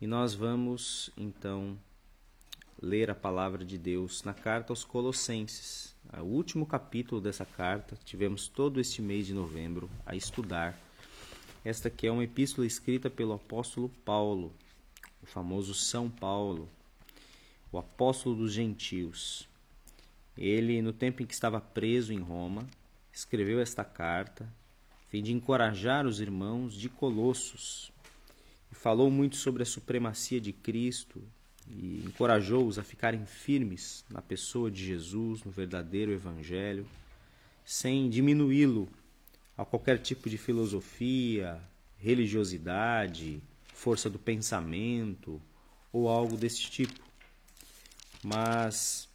E nós vamos então ler a palavra de Deus na carta aos Colossenses, o último capítulo dessa carta. Tivemos todo este mês de novembro a estudar. Esta que é uma epístola escrita pelo apóstolo Paulo, o famoso São Paulo, o apóstolo dos gentios. Ele, no tempo em que estava preso em Roma, escreveu esta carta, a fim de encorajar os irmãos de Colossos. E falou muito sobre a supremacia de Cristo e encorajou-os a ficarem firmes na pessoa de Jesus, no verdadeiro Evangelho, sem diminuí-lo a qualquer tipo de filosofia, religiosidade, força do pensamento ou algo desse tipo. Mas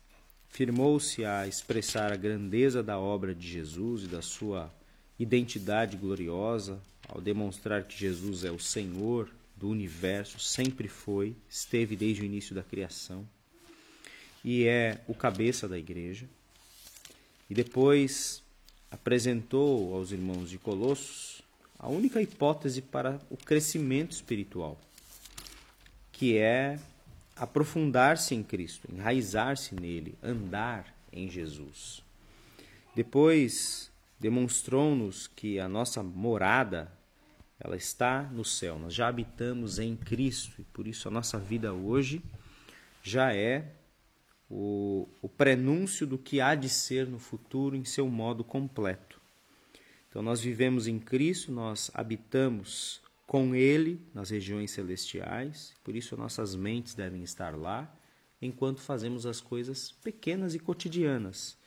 firmou-se a expressar a grandeza da obra de Jesus e da sua identidade gloriosa, ao demonstrar que Jesus é o Senhor do universo, sempre foi, esteve desde o início da criação e é o cabeça da igreja. E depois apresentou aos irmãos de Colossos a única hipótese para o crescimento espiritual, que é aprofundar-se em Cristo, enraizar-se nele, andar em Jesus. Depois demonstrou-nos que a nossa morada ela está no céu. Nós já habitamos em Cristo e por isso a nossa vida hoje já é o, o prenúncio do que há de ser no futuro em seu modo completo. Então nós vivemos em Cristo, nós habitamos com Ele nas regiões celestiais, por isso nossas mentes devem estar lá, enquanto fazemos as coisas pequenas e cotidianas,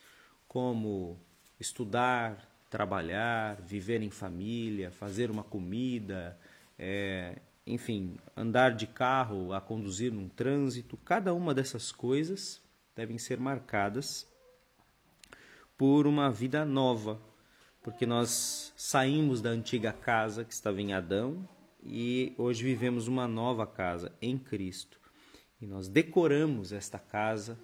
como estudar, trabalhar, viver em família, fazer uma comida, é, enfim, andar de carro, a conduzir num trânsito, cada uma dessas coisas devem ser marcadas por uma vida nova, porque nós saímos da antiga casa que estava em Adão e hoje vivemos uma nova casa em Cristo. E nós decoramos esta casa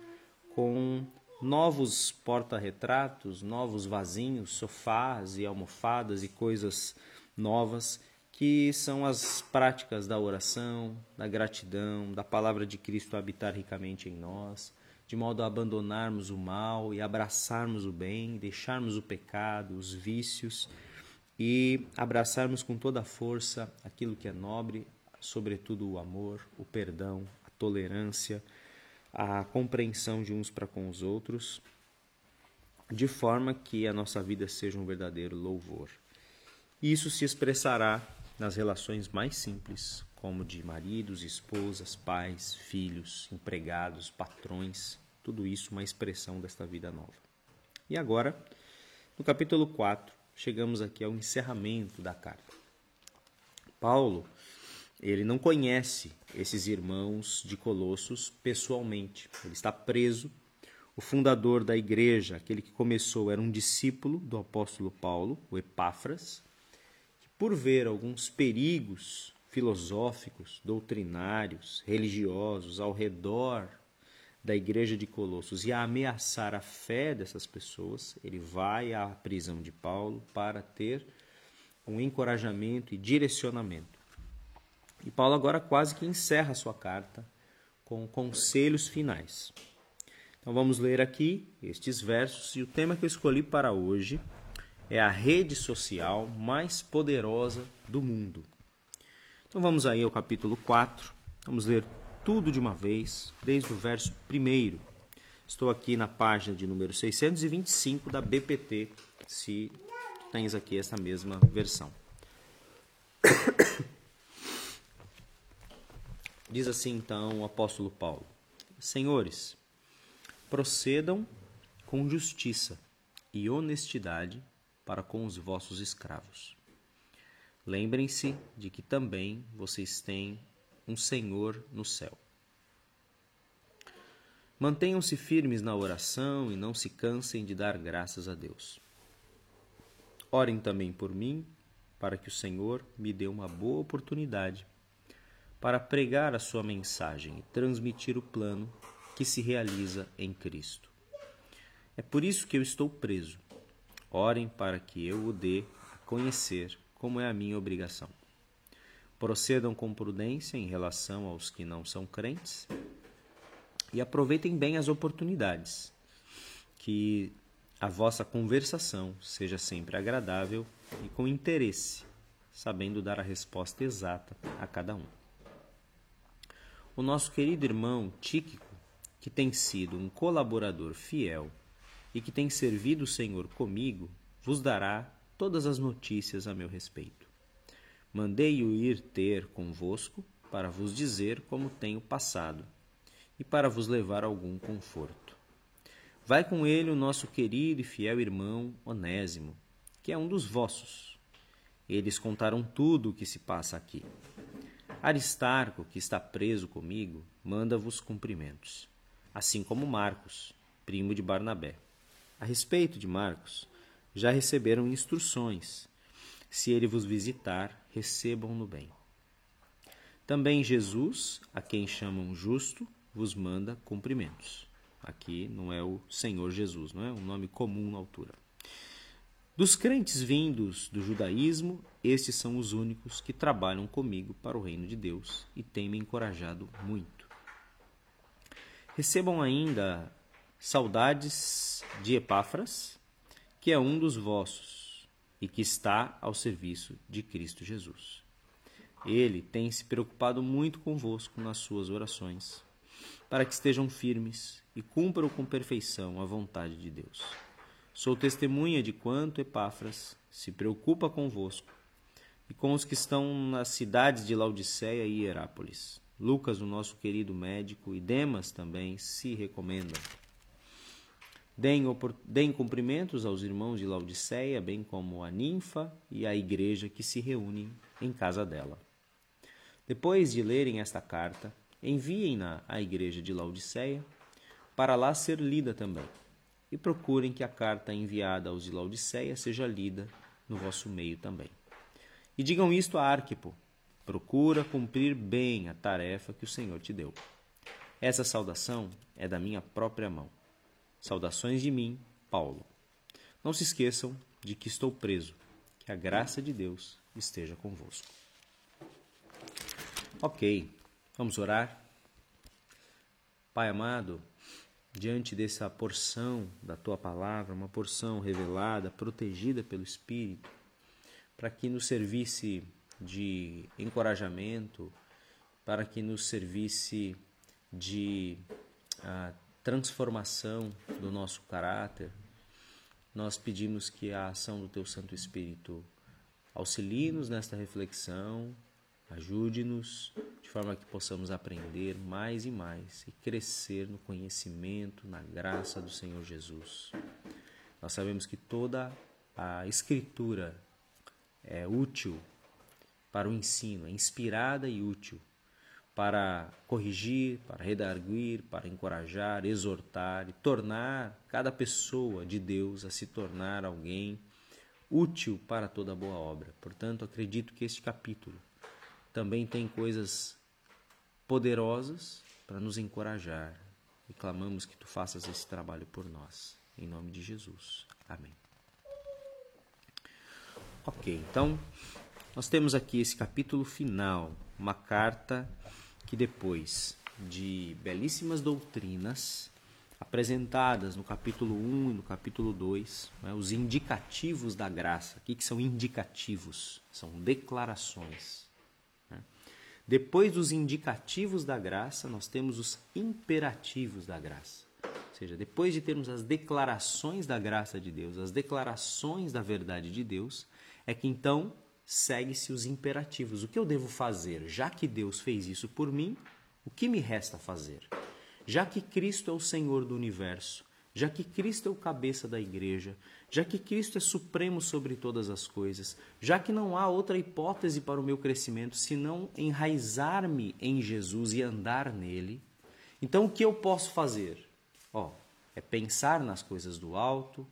com novos porta-retratos, novos vasinhos, sofás e almofadas e coisas novas que são as práticas da oração, da gratidão, da palavra de Cristo habitar ricamente em nós, de modo a abandonarmos o mal e abraçarmos o bem, deixarmos o pecado, os vícios e abraçarmos com toda a força aquilo que é nobre, sobretudo o amor, o perdão, a tolerância, a compreensão de uns para com os outros, de forma que a nossa vida seja um verdadeiro louvor. Isso se expressará nas relações mais simples, como de maridos, esposas, pais, filhos, empregados, patrões, tudo isso uma expressão desta vida nova. E agora, no capítulo 4, chegamos aqui ao encerramento da carta. Paulo ele não conhece esses irmãos de Colossos pessoalmente. Ele está preso. O fundador da igreja, aquele que começou, era um discípulo do apóstolo Paulo, o Epáfras, que por ver alguns perigos filosóficos, doutrinários, religiosos ao redor da igreja de Colossos e a ameaçar a fé dessas pessoas, ele vai à prisão de Paulo para ter um encorajamento e direcionamento. E Paulo agora quase que encerra a sua carta com conselhos finais. Então vamos ler aqui estes versos e o tema que eu escolhi para hoje é a rede social mais poderosa do mundo. Então vamos aí ao capítulo 4. Vamos ler tudo de uma vez, desde o verso 1. Estou aqui na página de número 625 da BPT, se tens aqui essa mesma versão. Diz assim então o apóstolo Paulo: Senhores, procedam com justiça e honestidade para com os vossos escravos. Lembrem-se de que também vocês têm um Senhor no céu. Mantenham-se firmes na oração e não se cansem de dar graças a Deus. Orem também por mim, para que o Senhor me dê uma boa oportunidade para pregar a sua mensagem e transmitir o plano que se realiza em Cristo. É por isso que eu estou preso. Orem para que eu o dê a conhecer como é a minha obrigação. Procedam com prudência em relação aos que não são crentes e aproveitem bem as oportunidades. Que a vossa conversação seja sempre agradável e com interesse, sabendo dar a resposta exata a cada um. O nosso querido irmão Tíquico, que tem sido um colaborador fiel e que tem servido o Senhor comigo, vos dará todas as notícias a meu respeito. Mandei-o ir ter convosco para vos dizer como tenho passado e para vos levar algum conforto. Vai com ele o nosso querido e fiel irmão Onésimo, que é um dos vossos. Eles contaram tudo o que se passa aqui. Aristarco, que está preso comigo, manda-vos cumprimentos, assim como Marcos, primo de Barnabé. A respeito de Marcos, já receberam instruções. Se ele vos visitar, recebam-no bem. Também Jesus, a quem chamam justo, vos manda cumprimentos. Aqui não é o Senhor Jesus, não é um nome comum na altura. Dos crentes vindos do judaísmo, estes são os únicos que trabalham comigo para o reino de Deus e têm me encorajado muito. Recebam ainda saudades de Epáfras, que é um dos vossos e que está ao serviço de Cristo Jesus. Ele tem se preocupado muito convosco nas suas orações, para que estejam firmes e cumpram com perfeição a vontade de Deus. Sou testemunha de quanto Epáfras se preocupa convosco e com os que estão nas cidades de Laodiceia e Hierápolis. Lucas, o nosso querido médico, e Demas também se recomendam. Deem, deem cumprimentos aos irmãos de Laodiceia, bem como a ninfa e a igreja que se reúnem em casa dela. Depois de lerem esta carta, enviem-na à igreja de Laodiceia, para lá ser lida também. E procurem que a carta enviada aos de Laodiceia seja lida no vosso meio também. E digam isto a Arquipo: procura cumprir bem a tarefa que o Senhor te deu. Essa saudação é da minha própria mão. Saudações de mim, Paulo. Não se esqueçam de que estou preso. Que a graça de Deus esteja convosco. Ok, Vamos orar? Pai amado, diante dessa porção da tua palavra, uma porção revelada, protegida pelo Espírito, para que nos servisse de encorajamento, para que nos servisse de uh, transformação do nosso caráter, nós pedimos que a ação do Teu Santo Espírito auxilie-nos nesta reflexão, ajude-nos forma que possamos aprender mais e mais e crescer no conhecimento, na graça do Senhor Jesus. Nós sabemos que toda a Escritura é útil para o ensino, é inspirada e útil para corrigir, para redarguir, para encorajar, exortar e tornar cada pessoa de Deus a se tornar alguém útil para toda boa obra. Portanto, acredito que este capítulo também tem coisas poderosas para nos encorajar e clamamos que tu faças esse trabalho por nós. Em nome de Jesus. Amém. Ok, então nós temos aqui esse capítulo final, uma carta que depois de belíssimas doutrinas apresentadas no capítulo 1 e no capítulo 2, né, os indicativos da graça. O que, que são indicativos? São declarações. Depois dos indicativos da graça, nós temos os imperativos da graça. Ou seja, depois de termos as declarações da graça de Deus, as declarações da verdade de Deus, é que então segue-se os imperativos. O que eu devo fazer? Já que Deus fez isso por mim, o que me resta fazer? Já que Cristo é o Senhor do universo, já que Cristo é o cabeça da igreja, já que Cristo é supremo sobre todas as coisas, já que não há outra hipótese para o meu crescimento senão enraizar-me em Jesus e andar nele, então o que eu posso fazer? Ó, é pensar nas coisas do alto,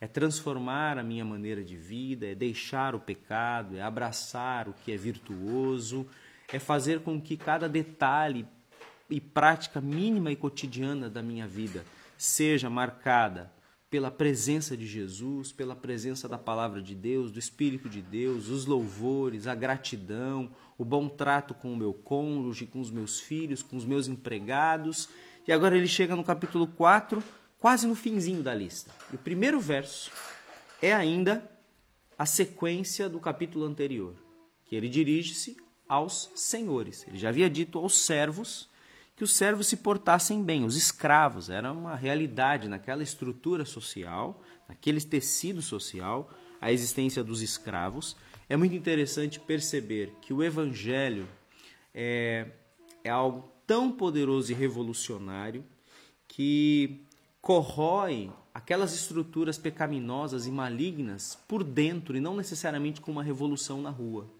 é transformar a minha maneira de vida, é deixar o pecado, é abraçar o que é virtuoso, é fazer com que cada detalhe e prática mínima e cotidiana da minha vida seja marcada pela presença de Jesus, pela presença da palavra de Deus, do Espírito de Deus, os louvores, a gratidão, o bom trato com o meu cônjuge, com os meus filhos, com os meus empregados. E agora ele chega no capítulo 4, quase no finzinho da lista. E o primeiro verso é ainda a sequência do capítulo anterior, que ele dirige-se aos senhores. Ele já havia dito aos servos que os servos se portassem bem, os escravos, era uma realidade naquela estrutura social, naquele tecido social, a existência dos escravos. É muito interessante perceber que o evangelho é, é algo tão poderoso e revolucionário que corrói aquelas estruturas pecaminosas e malignas por dentro e não necessariamente com uma revolução na rua.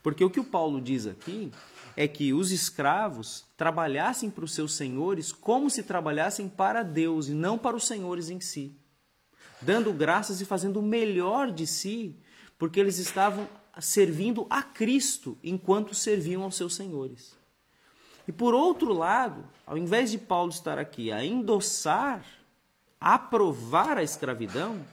Porque o que o Paulo diz aqui é que os escravos trabalhassem para os seus senhores como se trabalhassem para Deus e não para os senhores em si, dando graças e fazendo o melhor de si, porque eles estavam servindo a Cristo enquanto serviam aos seus senhores. E por outro lado, ao invés de Paulo estar aqui a endossar, a aprovar a escravidão,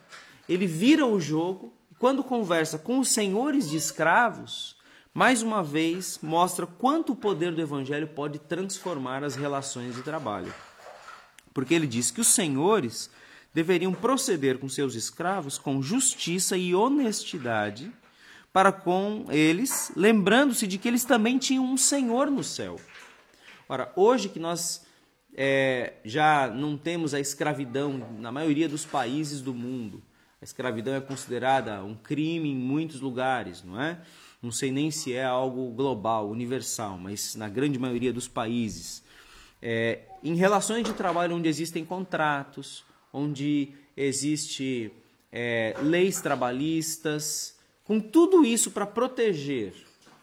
ele vira o jogo e quando conversa com os senhores de escravos, mais uma vez mostra quanto o poder do evangelho pode transformar as relações de trabalho. Porque ele diz que os senhores deveriam proceder com seus escravos com justiça e honestidade para com eles, lembrando-se de que eles também tinham um senhor no céu. Ora, hoje que nós é, já não temos a escravidão na maioria dos países do mundo, a escravidão é considerada um crime em muitos lugares, não é? Não sei nem se é algo global, universal, mas na grande maioria dos países. É, em relações de trabalho onde existem contratos, onde existe é, leis trabalhistas, com tudo isso para proteger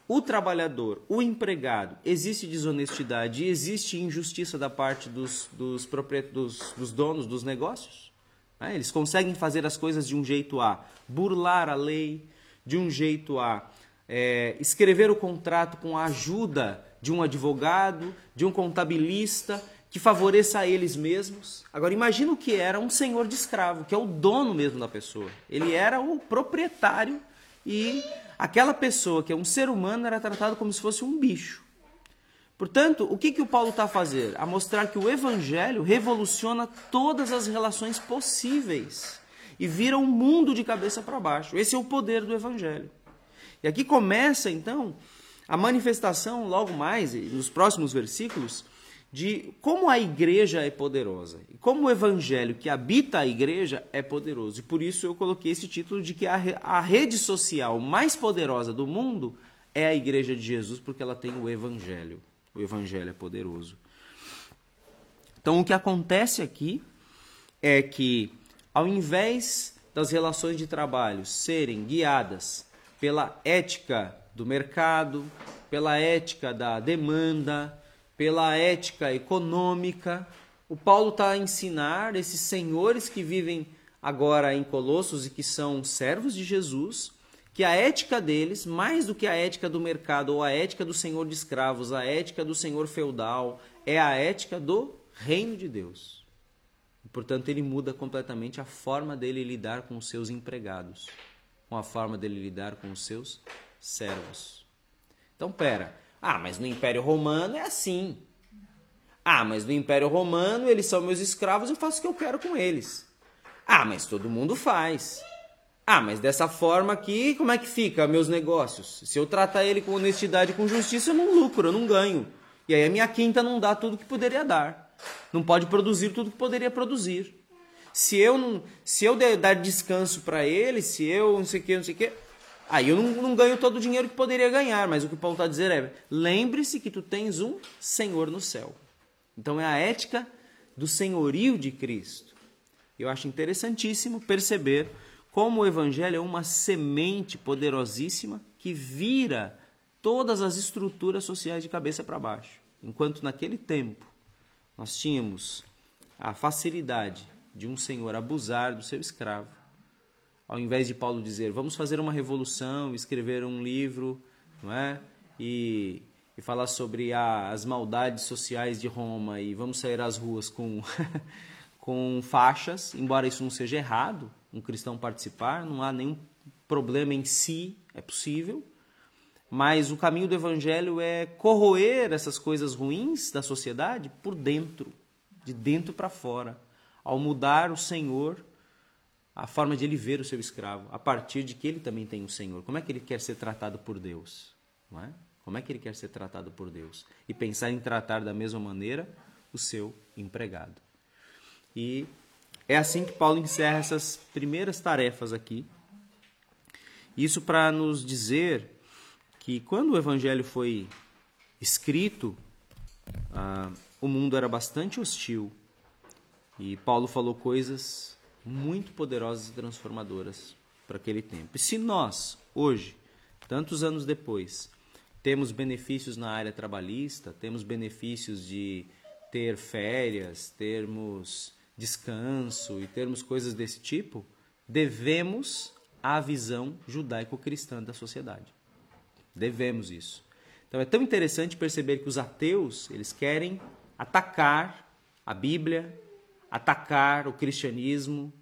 o trabalhador, o empregado, existe desonestidade existe injustiça da parte dos, dos, dos, dos donos dos negócios? Né? Eles conseguem fazer as coisas de um jeito a burlar a lei, de um jeito a é, escrever o contrato com a ajuda de um advogado, de um contabilista, que favoreça a eles mesmos. Agora imagina o que era um senhor de escravo, que é o dono mesmo da pessoa. Ele era o proprietário e aquela pessoa que é um ser humano era tratado como se fosse um bicho. Portanto, o que, que o Paulo está a fazer? A mostrar que o Evangelho revoluciona todas as relações possíveis e vira um mundo de cabeça para baixo. Esse é o poder do Evangelho. E aqui começa então a manifestação, logo mais, nos próximos versículos, de como a igreja é poderosa e como o evangelho que habita a igreja é poderoso. E por isso eu coloquei esse título de que a, a rede social mais poderosa do mundo é a igreja de Jesus, porque ela tem o evangelho. O evangelho é poderoso. Então o que acontece aqui é que, ao invés das relações de trabalho serem guiadas pela ética do mercado, pela ética da demanda, pela ética econômica. O Paulo está a ensinar esses senhores que vivem agora em Colossos e que são servos de Jesus, que a ética deles, mais do que a ética do mercado ou a ética do senhor de escravos, a ética do senhor feudal, é a ética do reino de Deus. Portanto, ele muda completamente a forma dele lidar com os seus empregados com a forma dele lidar com os seus servos. Então, pera. Ah, mas no Império Romano é assim. Ah, mas no Império Romano eles são meus escravos, eu faço o que eu quero com eles. Ah, mas todo mundo faz. Ah, mas dessa forma aqui, como é que fica meus negócios? Se eu tratar ele com honestidade e com justiça, eu não lucro, eu não ganho. E aí a minha quinta não dá tudo que poderia dar. Não pode produzir tudo que poderia produzir. Se eu não, se eu dar descanso para ele, se eu não sei o que, não sei o que, aí eu não, não ganho todo o dinheiro que poderia ganhar. Mas o que o Paulo está dizendo é: lembre-se que tu tens um Senhor no céu. Então é a ética do senhorio de Cristo. Eu acho interessantíssimo perceber como o Evangelho é uma semente poderosíssima que vira todas as estruturas sociais de cabeça para baixo. Enquanto naquele tempo nós tínhamos a facilidade de um senhor abusar do seu escravo. Ao invés de Paulo dizer, vamos fazer uma revolução, escrever um livro, não é? E, e falar sobre a, as maldades sociais de Roma e vamos sair às ruas com, com faixas, embora isso não seja errado, um cristão participar, não há nenhum problema em si, é possível. Mas o caminho do evangelho é corroer essas coisas ruins da sociedade por dentro, de dentro para fora, ao mudar o Senhor, a forma de ele ver o seu escravo, a partir de que ele também tem um Senhor. Como é que ele quer ser tratado por Deus? Não é? Como é que ele quer ser tratado por Deus? E pensar em tratar da mesma maneira o seu empregado. E é assim que Paulo encerra essas primeiras tarefas aqui. Isso para nos dizer que quando o evangelho foi escrito, ah, o mundo era bastante hostil e Paulo falou coisas muito poderosas e transformadoras para aquele tempo. E se nós, hoje, tantos anos depois, temos benefícios na área trabalhista, temos benefícios de ter férias, termos descanso e termos coisas desse tipo, devemos à visão judaico-cristã da sociedade. Devemos isso. Então é tão interessante perceber que os ateus, eles querem atacar a Bíblia, atacar o cristianismo,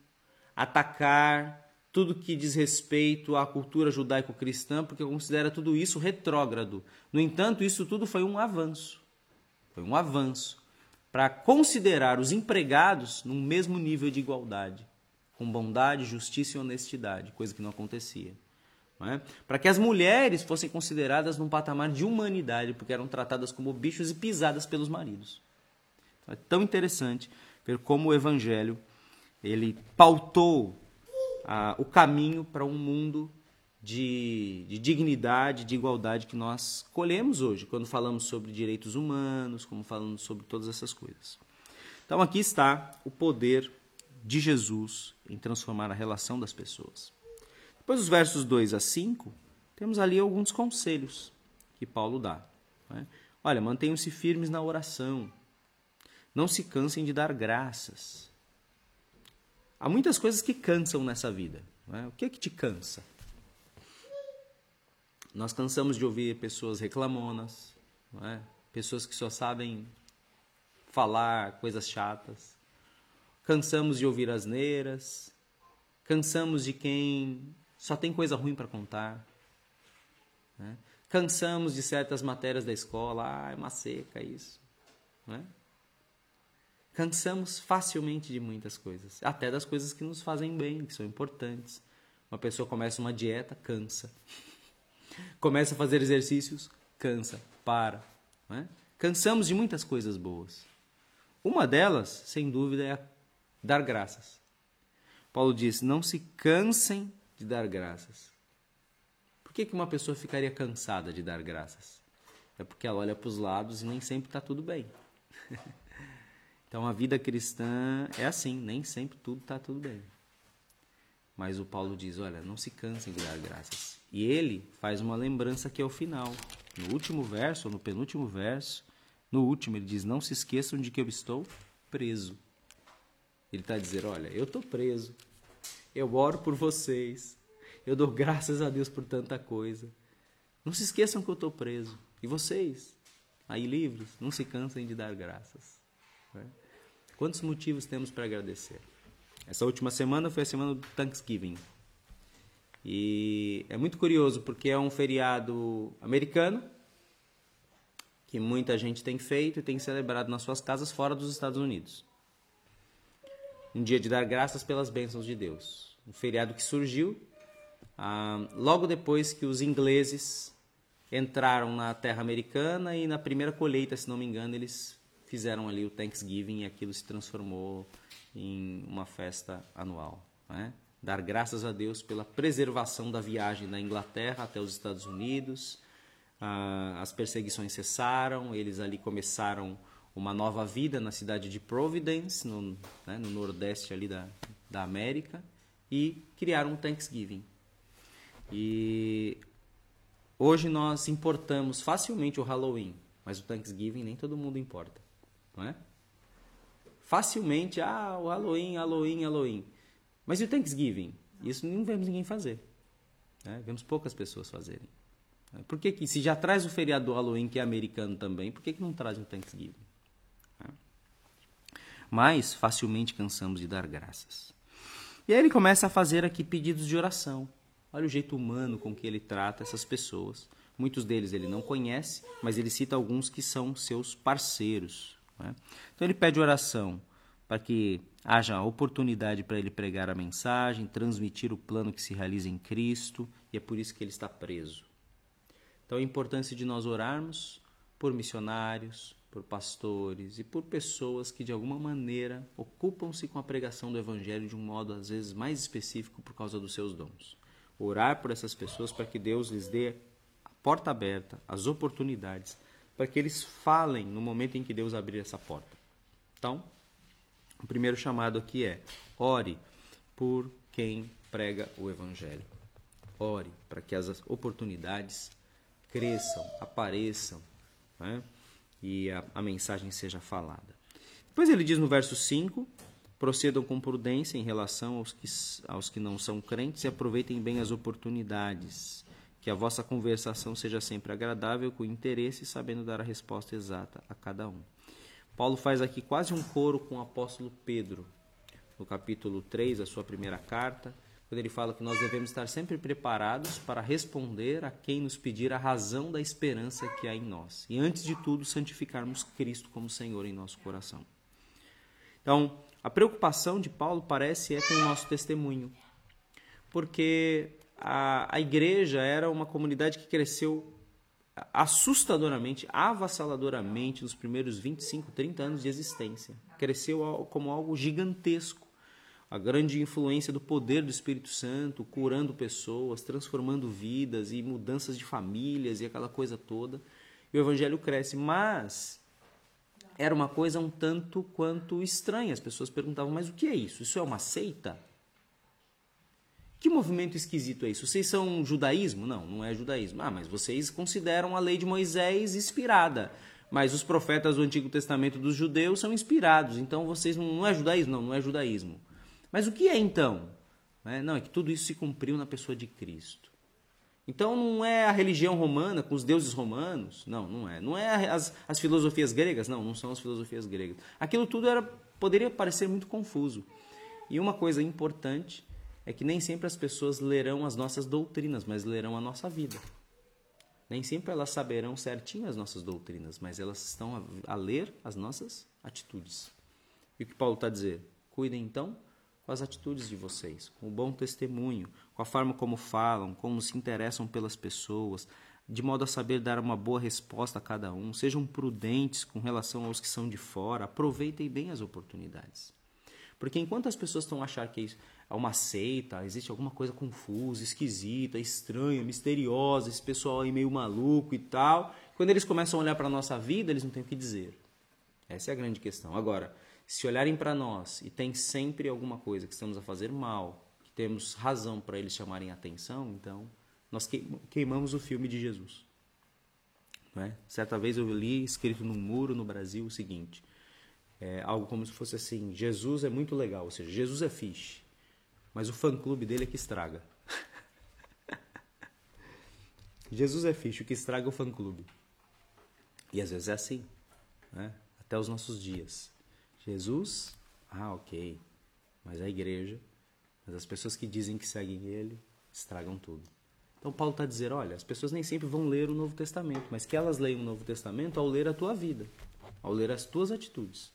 atacar tudo que diz respeito à cultura judaico-cristã, porque considera tudo isso retrógrado. No entanto, isso tudo foi um avanço. Foi um avanço para considerar os empregados num mesmo nível de igualdade, com bondade, justiça e honestidade, coisa que não acontecia. É? Para que as mulheres fossem consideradas num patamar de humanidade, porque eram tratadas como bichos e pisadas pelos maridos. Então, é tão interessante ver como o Evangelho ele pautou ah, o caminho para um mundo de, de, dignidade, de igualdade que nós colhemos hoje, quando falamos sobre direitos humanos, como falamos sobre todas essas coisas. Então aqui está o poder de Jesus em transformar a relação das pessoas. Depois dos versos 2 a 5, temos ali alguns conselhos que Paulo dá. Né? Olha, mantenham-se firmes na oração. Não se cansem de dar graças. Há muitas coisas que cansam nessa vida. É? O que é que te cansa? Nós cansamos de ouvir pessoas reclamonas, é? pessoas que só sabem falar coisas chatas. Cansamos de ouvir asneiras. Cansamos de quem só tem coisa ruim para contar. Né? Cansamos de certas matérias da escola, ah, é uma seca isso. Né? Cansamos facilmente de muitas coisas, até das coisas que nos fazem bem, que são importantes. Uma pessoa começa uma dieta, cansa. Começa a fazer exercícios, cansa, para. Né? Cansamos de muitas coisas boas. Uma delas, sem dúvida, é dar graças. Paulo diz: não se cansem de dar graças. Por que, que uma pessoa ficaria cansada de dar graças? É porque ela olha para os lados e nem sempre está tudo bem. então a vida cristã é assim, nem sempre tudo está tudo bem. Mas o Paulo diz: olha, não se cansem de dar graças. E ele faz uma lembrança que é o final. No último verso, ou no penúltimo verso, no último, ele diz: Não se esqueçam de que eu estou preso. Ele está dizendo: Olha, eu estou preso, eu oro por vocês. Eu dou graças a Deus por tanta coisa. Não se esqueçam que eu estou preso. E vocês, aí livres, não se cansem de dar graças. Né? Quantos motivos temos para agradecer? Essa última semana foi a semana do Thanksgiving. E é muito curioso porque é um feriado americano que muita gente tem feito e tem celebrado nas suas casas fora dos Estados Unidos um dia de dar graças pelas bênçãos de Deus. Um feriado que surgiu ah, logo depois que os ingleses entraram na terra americana e na primeira colheita, se não me engano, eles fizeram ali o Thanksgiving e aquilo se transformou em uma festa anual. Né? Dar graças a Deus pela preservação da viagem da Inglaterra até os Estados Unidos. Ah, as perseguições cessaram, eles ali começaram uma nova vida na cidade de Providence, no, né, no nordeste ali da, da América, e criaram um Thanksgiving. E hoje nós importamos facilmente o Halloween, mas o Thanksgiving nem todo mundo importa, não é? Facilmente, ah, o Halloween, Halloween, Halloween. Mas e o Thanksgiving? Isso não vemos ninguém fazer. Né? Vemos poucas pessoas fazerem. Por que, que se já traz o feriado do Halloween, que é americano também, por que, que não traz o Thanksgiving? mas facilmente cansamos de dar graças. E aí ele começa a fazer aqui pedidos de oração. Olha o jeito humano com que ele trata essas pessoas. Muitos deles ele não conhece, mas ele cita alguns que são seus parceiros. Né? Então ele pede oração para que haja oportunidade para ele pregar a mensagem, transmitir o plano que se realiza em Cristo, e é por isso que ele está preso. Então a importância de nós orarmos por missionários, por pastores e por pessoas que de alguma maneira ocupam-se com a pregação do evangelho de um modo às vezes mais específico por causa dos seus dons. Orar por essas pessoas para que Deus lhes dê a porta aberta, as oportunidades, para que eles falem no momento em que Deus abrir essa porta. Então, o primeiro chamado aqui é: ore por quem prega o evangelho. Ore para que as oportunidades cresçam, apareçam né? e a, a mensagem seja falada. Depois ele diz no verso 5: procedam com prudência em relação aos que, aos que não são crentes e aproveitem bem as oportunidades. Que a vossa conversação seja sempre agradável, com interesse, sabendo dar a resposta exata a cada um. Paulo faz aqui quase um coro com o apóstolo Pedro, no capítulo 3, a sua primeira carta, quando ele fala que nós devemos estar sempre preparados para responder a quem nos pedir a razão da esperança que há em nós. E antes de tudo, santificarmos Cristo como Senhor em nosso coração. Então, a preocupação de Paulo parece é com o nosso testemunho, porque a, a igreja era uma comunidade que cresceu assustadoramente, avassaladoramente nos primeiros 25, 30 anos de existência. Cresceu como algo gigantesco. A grande influência do poder do Espírito Santo, curando pessoas, transformando vidas e mudanças de famílias e aquela coisa toda. E o evangelho cresce, mas era uma coisa um tanto quanto estranha. As pessoas perguntavam: "Mas o que é isso? Isso é uma seita?" Que movimento esquisito é isso? Vocês são judaísmo? Não, não é judaísmo. Ah, mas vocês consideram a lei de Moisés inspirada. Mas os profetas do Antigo Testamento dos judeus são inspirados. Então vocês não, não é judaísmo? Não, não é judaísmo. Mas o que é então? É, não, é que tudo isso se cumpriu na pessoa de Cristo. Então não é a religião romana com os deuses romanos. Não, não é. Não é as, as filosofias gregas. Não, não são as filosofias gregas. Aquilo tudo era, poderia parecer muito confuso. E uma coisa importante é que nem sempre as pessoas lerão as nossas doutrinas, mas lerão a nossa vida. Nem sempre elas saberão certinho as nossas doutrinas, mas elas estão a, a ler as nossas atitudes. E o que Paulo está dizer? Cuidem então com as atitudes de vocês, com o bom testemunho, com a forma como falam, como se interessam pelas pessoas, de modo a saber dar uma boa resposta a cada um. Sejam prudentes com relação aos que são de fora, aproveitem bem as oportunidades. Porque enquanto as pessoas estão achar que isso, a uma seita, existe alguma coisa confusa, esquisita, estranha, misteriosa, esse pessoal aí meio maluco e tal. Quando eles começam a olhar para a nossa vida, eles não têm o que dizer. Essa é a grande questão. Agora, se olharem para nós e tem sempre alguma coisa que estamos a fazer mal, que temos razão para eles chamarem atenção, então nós queimamos o filme de Jesus. É? Certa vez eu li escrito num muro no Brasil o seguinte: é, algo como se fosse assim: Jesus é muito legal, ou seja, Jesus é fixe. Mas o fã-clube dele é que estraga. Jesus é fixe, o que estraga é o fã-clube. E às vezes é assim, né? até os nossos dias. Jesus, ah, ok. Mas a igreja, mas as pessoas que dizem que seguem ele, estragam tudo. Então Paulo está dizendo, olha, as pessoas nem sempre vão ler o Novo Testamento, mas que elas leiam o Novo Testamento ao ler a tua vida, ao ler as tuas atitudes.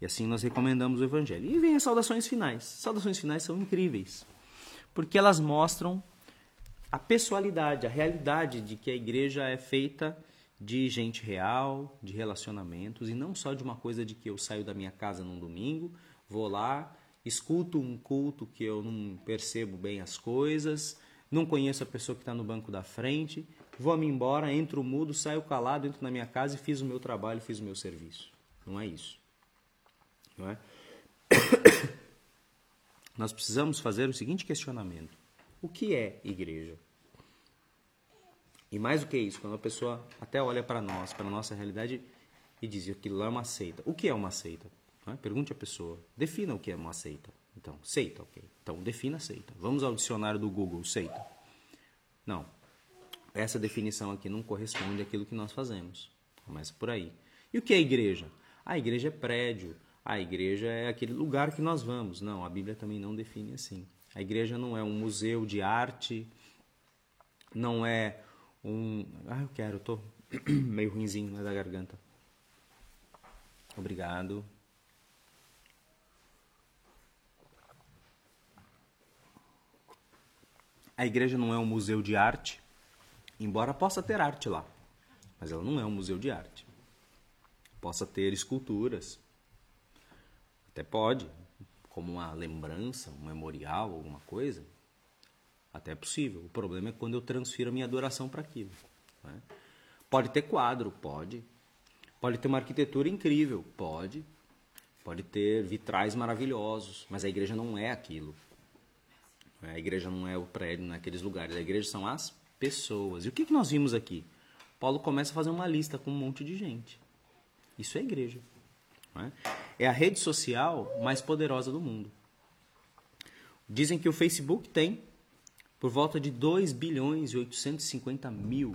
E assim nós recomendamos o Evangelho. E vem as saudações finais. Saudações finais são incríveis, porque elas mostram a pessoalidade, a realidade de que a igreja é feita de gente real, de relacionamentos, e não só de uma coisa de que eu saio da minha casa num domingo, vou lá, escuto um culto que eu não percebo bem as coisas, não conheço a pessoa que está no banco da frente, vou-me embora, entro mudo, saio calado, entro na minha casa e fiz o meu trabalho, fiz o meu serviço. Não é isso. Não é? Nós precisamos fazer o seguinte questionamento: o que é igreja? E mais do que isso, quando a pessoa até olha para nós, para a nossa realidade e diz que aquilo é uma seita. O que é uma seita? É? Pergunte à pessoa. Defina o que é uma seita. Então, seita, ok. Então, defina seita. Vamos ao dicionário do Google, seita. Não. Essa definição aqui não corresponde àquilo que nós fazemos. Começa por aí. E o que é igreja? a igreja é prédio, a igreja é aquele lugar que nós vamos. Não, a Bíblia também não define assim. A igreja não é um museu de arte, não é um. Ah, eu quero, tô meio ruimzinho né, da garganta. Obrigado. A igreja não é um museu de arte, embora possa ter arte lá, mas ela não é um museu de arte. Possa ter esculturas, até pode, como uma lembrança, um memorial, alguma coisa, até é possível. O problema é quando eu transfiro a minha adoração para aquilo. Né? Pode ter quadro, pode. Pode ter uma arquitetura incrível, pode. Pode ter vitrais maravilhosos, mas a igreja não é aquilo. A igreja não é o prédio naqueles lugares. A igreja são as pessoas. E o que, que nós vimos aqui? Paulo começa a fazer uma lista com um monte de gente. Isso é igreja. É? é a rede social mais poderosa do mundo. Dizem que o Facebook tem por volta de 2 bilhões e 850 mil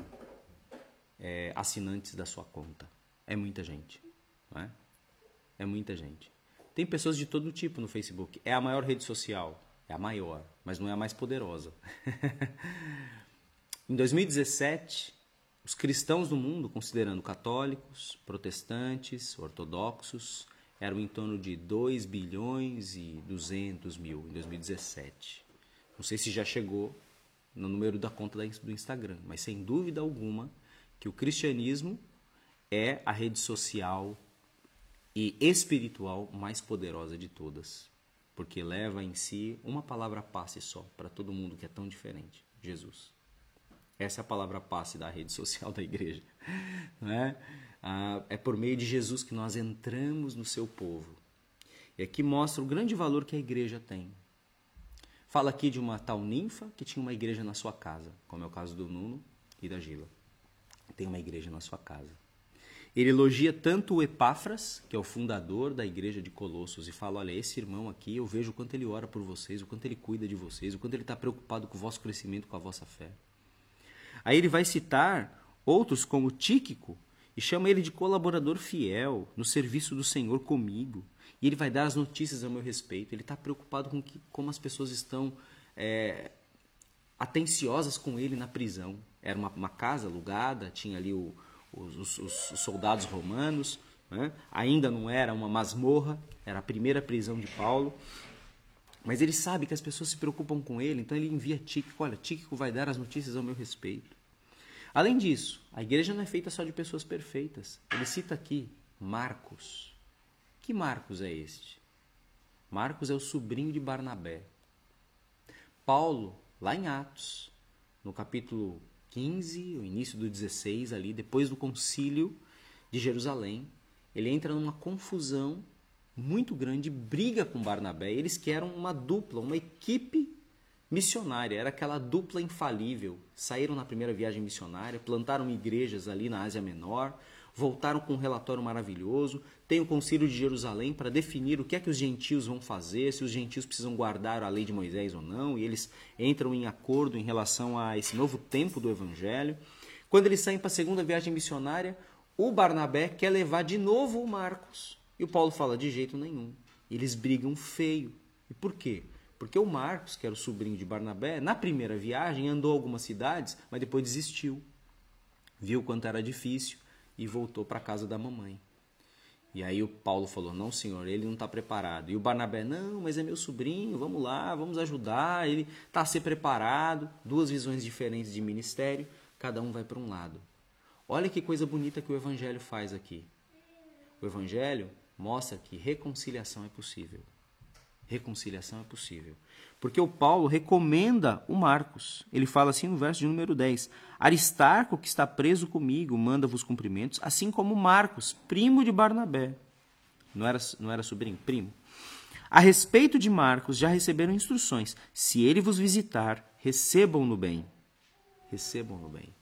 é, assinantes da sua conta. É muita gente. Não é? é muita gente. Tem pessoas de todo tipo no Facebook. É a maior rede social. É a maior, mas não é a mais poderosa. em 2017, os cristãos do mundo, considerando católicos, protestantes, ortodoxos, eram em torno de 2 bilhões e 200 mil em 2017. Não sei se já chegou no número da conta do Instagram, mas sem dúvida alguma que o cristianismo é a rede social e espiritual mais poderosa de todas, porque leva em si uma palavra passe só para todo mundo que é tão diferente, Jesus. Essa é a palavra passe da rede social da igreja. Não é? Ah, é por meio de Jesus que nós entramos no seu povo. E aqui mostra o grande valor que a igreja tem. Fala aqui de uma tal ninfa que tinha uma igreja na sua casa, como é o caso do Nuno e da Gila. Tem uma igreja na sua casa. Ele elogia tanto o Epáfras, que é o fundador da igreja de Colossos, e fala: Olha, esse irmão aqui, eu vejo o quanto ele ora por vocês, o quanto ele cuida de vocês, o quanto ele está preocupado com o vosso crescimento, com a vossa fé. Aí ele vai citar outros como Tíquico, e chama ele de colaborador fiel no serviço do Senhor comigo. E ele vai dar as notícias a meu respeito. Ele está preocupado com que, como as pessoas estão é, atenciosas com ele na prisão. Era uma, uma casa alugada, tinha ali o, os, os, os, soldados romanos. Né? Ainda não era uma masmorra, era a primeira prisão de Paulo. Mas ele sabe que as pessoas se preocupam com ele, então ele envia Tíquico. Olha, Tíquico vai dar as notícias ao meu respeito. Além disso, a igreja não é feita só de pessoas perfeitas. Ele cita aqui Marcos. Que Marcos é este? Marcos é o sobrinho de Barnabé. Paulo, lá em Atos, no capítulo 15, o início do 16, ali, depois do concílio de Jerusalém, ele entra numa confusão muito grande, briga com Barnabé. Eles que eram uma dupla, uma equipe missionária, era aquela dupla infalível. Saíram na primeira viagem missionária, plantaram igrejas ali na Ásia Menor, voltaram com um relatório maravilhoso. Tem o Concílio de Jerusalém para definir o que é que os gentios vão fazer, se os gentios precisam guardar a lei de Moisés ou não, e eles entram em acordo em relação a esse novo tempo do Evangelho. Quando eles saem para a segunda viagem missionária, o Barnabé quer levar de novo o Marcos. E o Paulo fala: de jeito nenhum. Eles brigam feio. E por quê? Porque o Marcos, que era o sobrinho de Barnabé, na primeira viagem andou algumas cidades, mas depois desistiu. Viu quanto era difícil e voltou para casa da mamãe. E aí o Paulo falou: Não, senhor, ele não está preparado. E o Barnabé: Não, mas é meu sobrinho, vamos lá, vamos ajudar. Ele está a ser preparado. Duas visões diferentes de ministério, cada um vai para um lado. Olha que coisa bonita que o Evangelho faz aqui. O Evangelho mostra que reconciliação é possível. Reconciliação é possível. Porque o Paulo recomenda o Marcos. Ele fala assim no verso de número 10: Aristarco, que está preso comigo, manda-vos cumprimentos, assim como Marcos, primo de Barnabé. Não era, não era sobrinho? Primo. A respeito de Marcos, já receberam instruções. Se ele vos visitar, recebam-no bem. Recebam-no bem.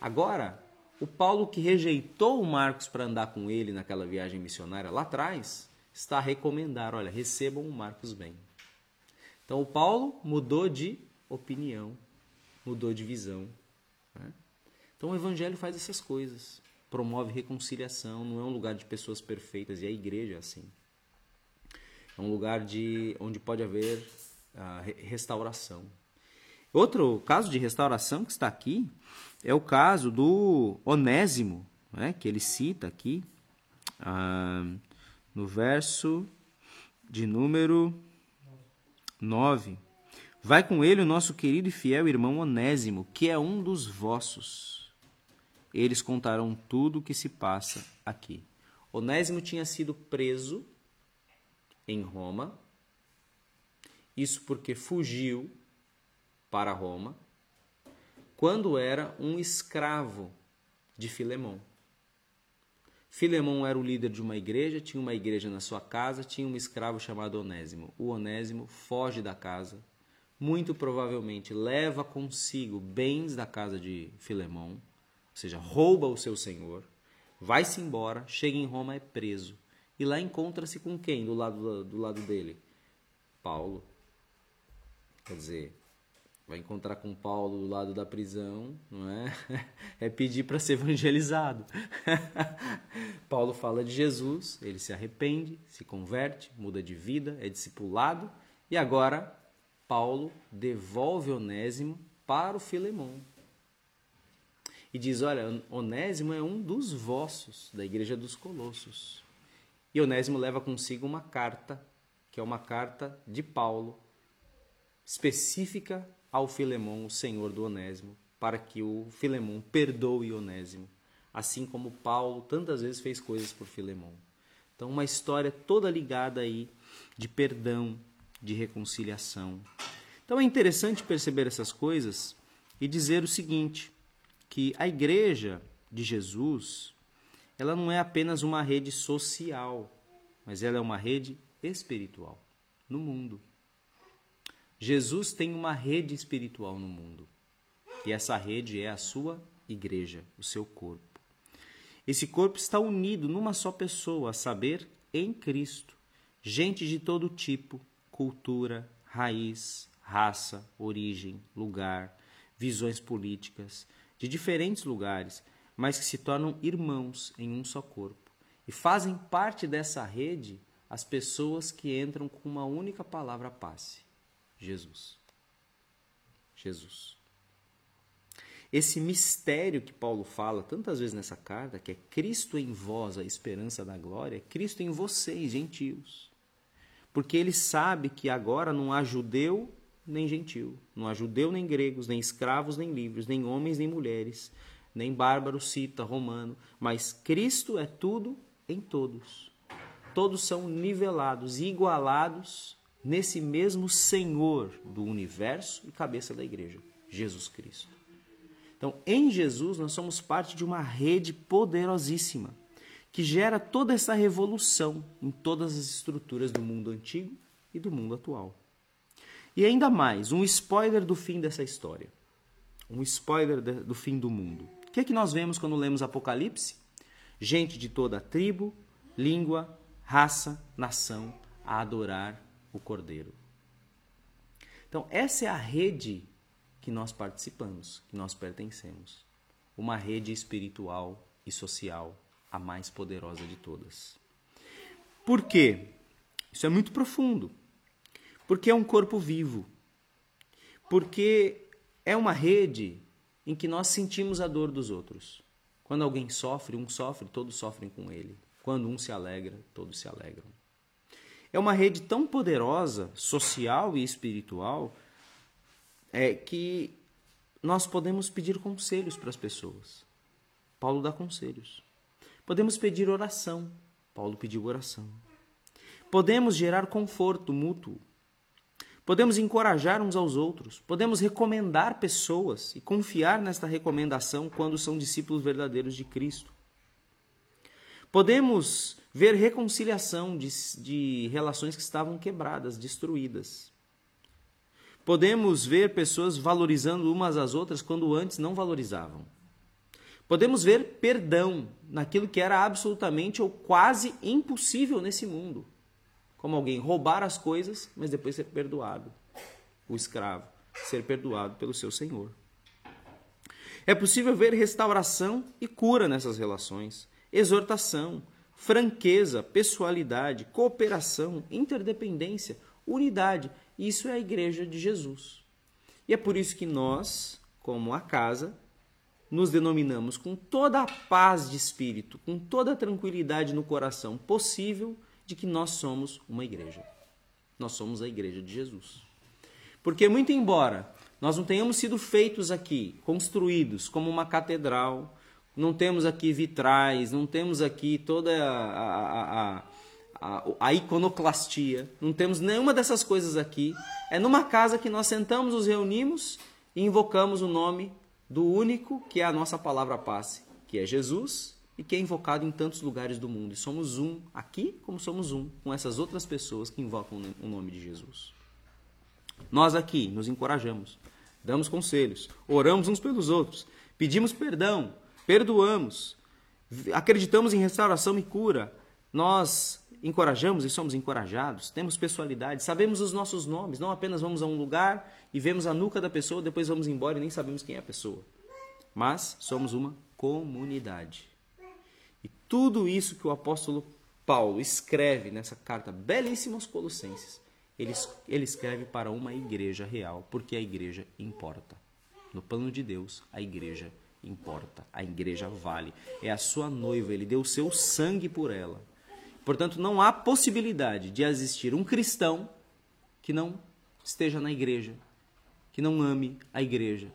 Agora, o Paulo que rejeitou o Marcos para andar com ele naquela viagem missionária lá atrás, está a recomendar, olha, recebam o Marcos bem. Então o Paulo mudou de opinião, mudou de visão. Né? Então o Evangelho faz essas coisas. promove reconciliação, não é um lugar de pessoas perfeitas, e a igreja é assim. É um lugar de onde pode haver uh, restauração. Outro caso de restauração que está aqui é o caso do Onésimo, né, que ele cita aqui uh, no verso de número 9. Vai com ele o nosso querido e fiel irmão Onésimo, que é um dos vossos. Eles contarão tudo o que se passa aqui. Onésimo tinha sido preso em Roma. Isso porque fugiu para Roma quando era um escravo de Filemão. Filemão era o líder de uma igreja, tinha uma igreja na sua casa, tinha um escravo chamado Onésimo. O Onésimo foge da casa, muito provavelmente leva consigo bens da casa de Filemão, ou seja, rouba o seu senhor, vai-se embora, chega em Roma, é preso. E lá encontra-se com quem do lado, do lado dele? Paulo. Quer dizer, vai encontrar com Paulo do lado da prisão, não é? É pedir para ser evangelizado. Paulo fala de Jesus, ele se arrepende, se converte, muda de vida, é discipulado e agora Paulo devolve Onésimo para o Filemão. E diz: Olha, Onésimo é um dos vossos, da igreja dos Colossos. E Onésimo leva consigo uma carta, que é uma carta de Paulo, específica ao Filemão, o senhor do Onésimo, para que o Filemão perdoe Onésimo, assim como Paulo tantas vezes fez coisas por Filemão. Então, uma história toda ligada aí de perdão, de reconciliação. Então é interessante perceber essas coisas e dizer o seguinte, que a igreja de Jesus, ela não é apenas uma rede social, mas ela é uma rede espiritual no mundo. Jesus tem uma rede espiritual no mundo. E essa rede é a sua igreja, o seu corpo. Esse corpo está unido numa só pessoa, a saber, em Cristo. Gente de todo tipo, cultura, raiz, raça, origem, lugar, visões políticas, de diferentes lugares, mas que se tornam irmãos em um só corpo. E fazem parte dessa rede as pessoas que entram com uma única palavra passe: Jesus. Jesus. Esse mistério que Paulo fala tantas vezes nessa carta, que é Cristo em vós, a esperança da glória, é Cristo em vocês, gentios porque ele sabe que agora não há judeu nem gentil, não há judeu nem gregos, nem escravos nem livres, nem homens nem mulheres, nem bárbaro, cita, romano, mas Cristo é tudo em todos. Todos são nivelados igualados nesse mesmo Senhor do universo e cabeça da igreja, Jesus Cristo. Então, em Jesus, nós somos parte de uma rede poderosíssima que gera toda essa revolução em todas as estruturas do mundo antigo e do mundo atual. E ainda mais, um spoiler do fim dessa história. Um spoiler do fim do mundo. O que é que nós vemos quando lemos Apocalipse? Gente de toda tribo, língua, raça, nação a adorar o Cordeiro. Então, essa é a rede que nós participamos, que nós pertencemos. Uma rede espiritual e social a mais poderosa de todas. Por quê? Isso é muito profundo. Porque é um corpo vivo. Porque é uma rede em que nós sentimos a dor dos outros. Quando alguém sofre, um sofre, todos sofrem com ele. Quando um se alegra, todos se alegram. É uma rede tão poderosa, social e espiritual, é que nós podemos pedir conselhos para as pessoas. Paulo dá conselhos. Podemos pedir oração. Paulo pediu oração. Podemos gerar conforto mútuo. Podemos encorajar uns aos outros. Podemos recomendar pessoas e confiar nesta recomendação quando são discípulos verdadeiros de Cristo. Podemos ver reconciliação de, de relações que estavam quebradas, destruídas. Podemos ver pessoas valorizando umas às outras quando antes não valorizavam. Podemos ver perdão naquilo que era absolutamente ou quase impossível nesse mundo. Como alguém roubar as coisas, mas depois ser perdoado. O escravo ser perdoado pelo seu senhor. É possível ver restauração e cura nessas relações, exortação, franqueza, pessoalidade, cooperação, interdependência, unidade. Isso é a igreja de Jesus. E é por isso que nós, como a casa, nos denominamos com toda a paz de espírito, com toda a tranquilidade no coração possível de que nós somos uma igreja. Nós somos a igreja de Jesus. Porque, muito embora nós não tenhamos sido feitos aqui, construídos como uma catedral, não temos aqui vitrais, não temos aqui toda a, a, a, a, iconoclastia, não temos nenhuma dessas coisas aqui. É numa casa que nós sentamos, nos reunimos e invocamos o nome do único que é a nossa palavra passe, que é Jesus e que é invocado em tantos lugares do mundo. E somos um aqui, como somos um com essas outras pessoas que invocam o nome de Jesus. Nós aqui nos encorajamos, damos conselhos, oramos uns pelos outros, pedimos perdão, perdoamos, acreditamos em restauração e cura. Nós encorajamos e somos encorajados, temos pessoalidade, sabemos os nossos nomes, não apenas vamos a um lugar e vemos a nuca da pessoa, depois vamos embora e nem sabemos quem é a pessoa. Mas somos uma comunidade. E tudo isso que o apóstolo Paulo escreve nessa carta belíssima aos Colossenses, ele, ele escreve para uma igreja real, porque a igreja importa. No plano de Deus, a igreja importa, a igreja vale. É a sua noiva, ele deu o seu sangue por ela. Portanto, não há possibilidade de existir um cristão que não esteja na igreja, que não ame a igreja,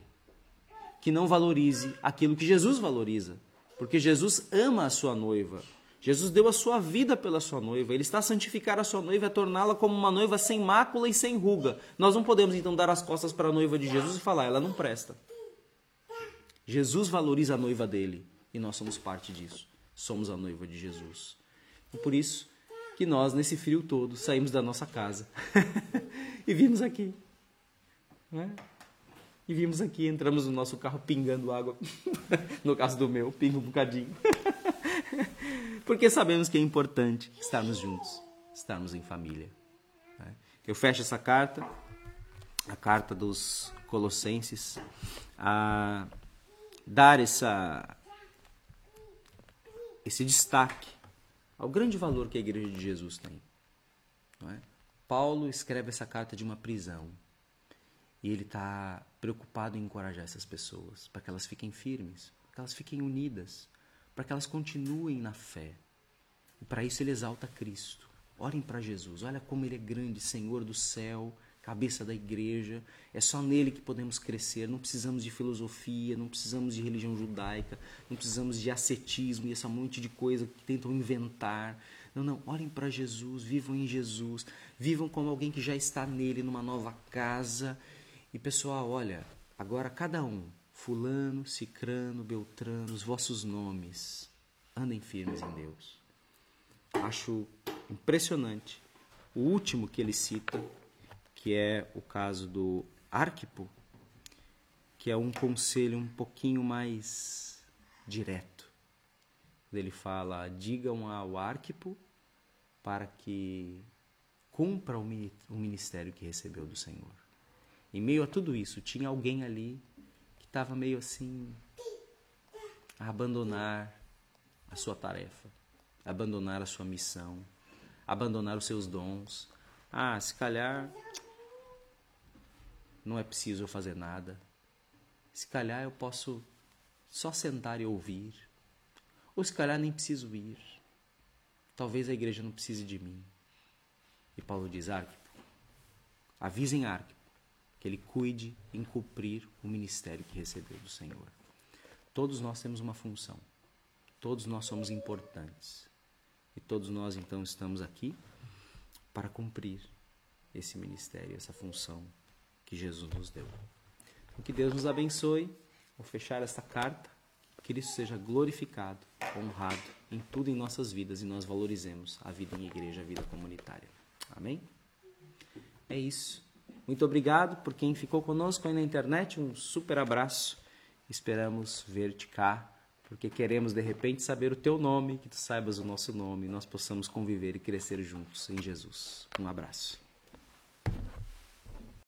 que não valorize aquilo que Jesus valoriza. Porque Jesus ama a sua noiva. Jesus deu a sua vida pela sua noiva. Ele está a santificar a sua noiva a torná-la como uma noiva sem mácula e sem ruga. Nós não podemos então dar as costas para a noiva de Jesus e falar, ela não presta. Jesus valoriza a noiva dele e nós somos parte disso. Somos a noiva de Jesus. E por isso que nós, nesse frio todo, saímos da nossa casa e vimos aqui. Né? E vimos aqui, entramos no nosso carro pingando água. no caso do meu, pingo um bocadinho. Porque sabemos que é importante estarmos juntos, estarmos em família. Né? Eu fecho essa carta, a carta dos Colossenses, a dar essa, esse destaque ao grande valor que a Igreja de Jesus tem. É? Paulo escreve essa carta de uma prisão e ele está preocupado em encorajar essas pessoas para que elas fiquem firmes, para que elas fiquem unidas, para que elas continuem na fé. E para isso ele exalta Cristo. Olhem para Jesus, olha como ele é grande, Senhor do céu, cabeça da igreja. É só nele que podemos crescer. Não precisamos de filosofia, não precisamos de religião judaica, não precisamos de ascetismo e essa monte de coisa que tentam inventar. Não, não, olhem para Jesus, vivam em Jesus, vivam como alguém que já está nele, numa nova casa. E pessoal, olha, agora cada um, Fulano, Cicrano, Beltrano, os vossos nomes, andem firmes em Deus. Acho impressionante. O último que ele cita que é o caso do Arquipo, que é um conselho um pouquinho mais direto. Ele fala: digam ao Arquipo para que cumpra o ministério que recebeu do Senhor. Em meio a tudo isso, tinha alguém ali que estava meio assim a abandonar a sua tarefa, abandonar a sua missão, abandonar os seus dons. Ah, se calhar não é preciso eu fazer nada. Se calhar eu posso só sentar e ouvir. Ou se calhar nem preciso ir. Talvez a igreja não precise de mim. E Paulo diz: Arquipo, avisem Arquipo que ele cuide em cumprir o ministério que recebeu do Senhor. Todos nós temos uma função. Todos nós somos importantes. E todos nós então estamos aqui para cumprir esse ministério, essa função que Jesus nos deu. Então, que Deus nos abençoe. Vou fechar esta carta. Que Cristo seja glorificado, honrado em tudo em nossas vidas e nós valorizemos a vida em igreja, a vida comunitária. Amém? É isso. Muito obrigado por quem ficou conosco aí na internet. Um super abraço. Esperamos ver-te cá, porque queremos de repente saber o teu nome, que tu saibas o nosso nome, nós possamos conviver e crescer juntos em Jesus. Um abraço.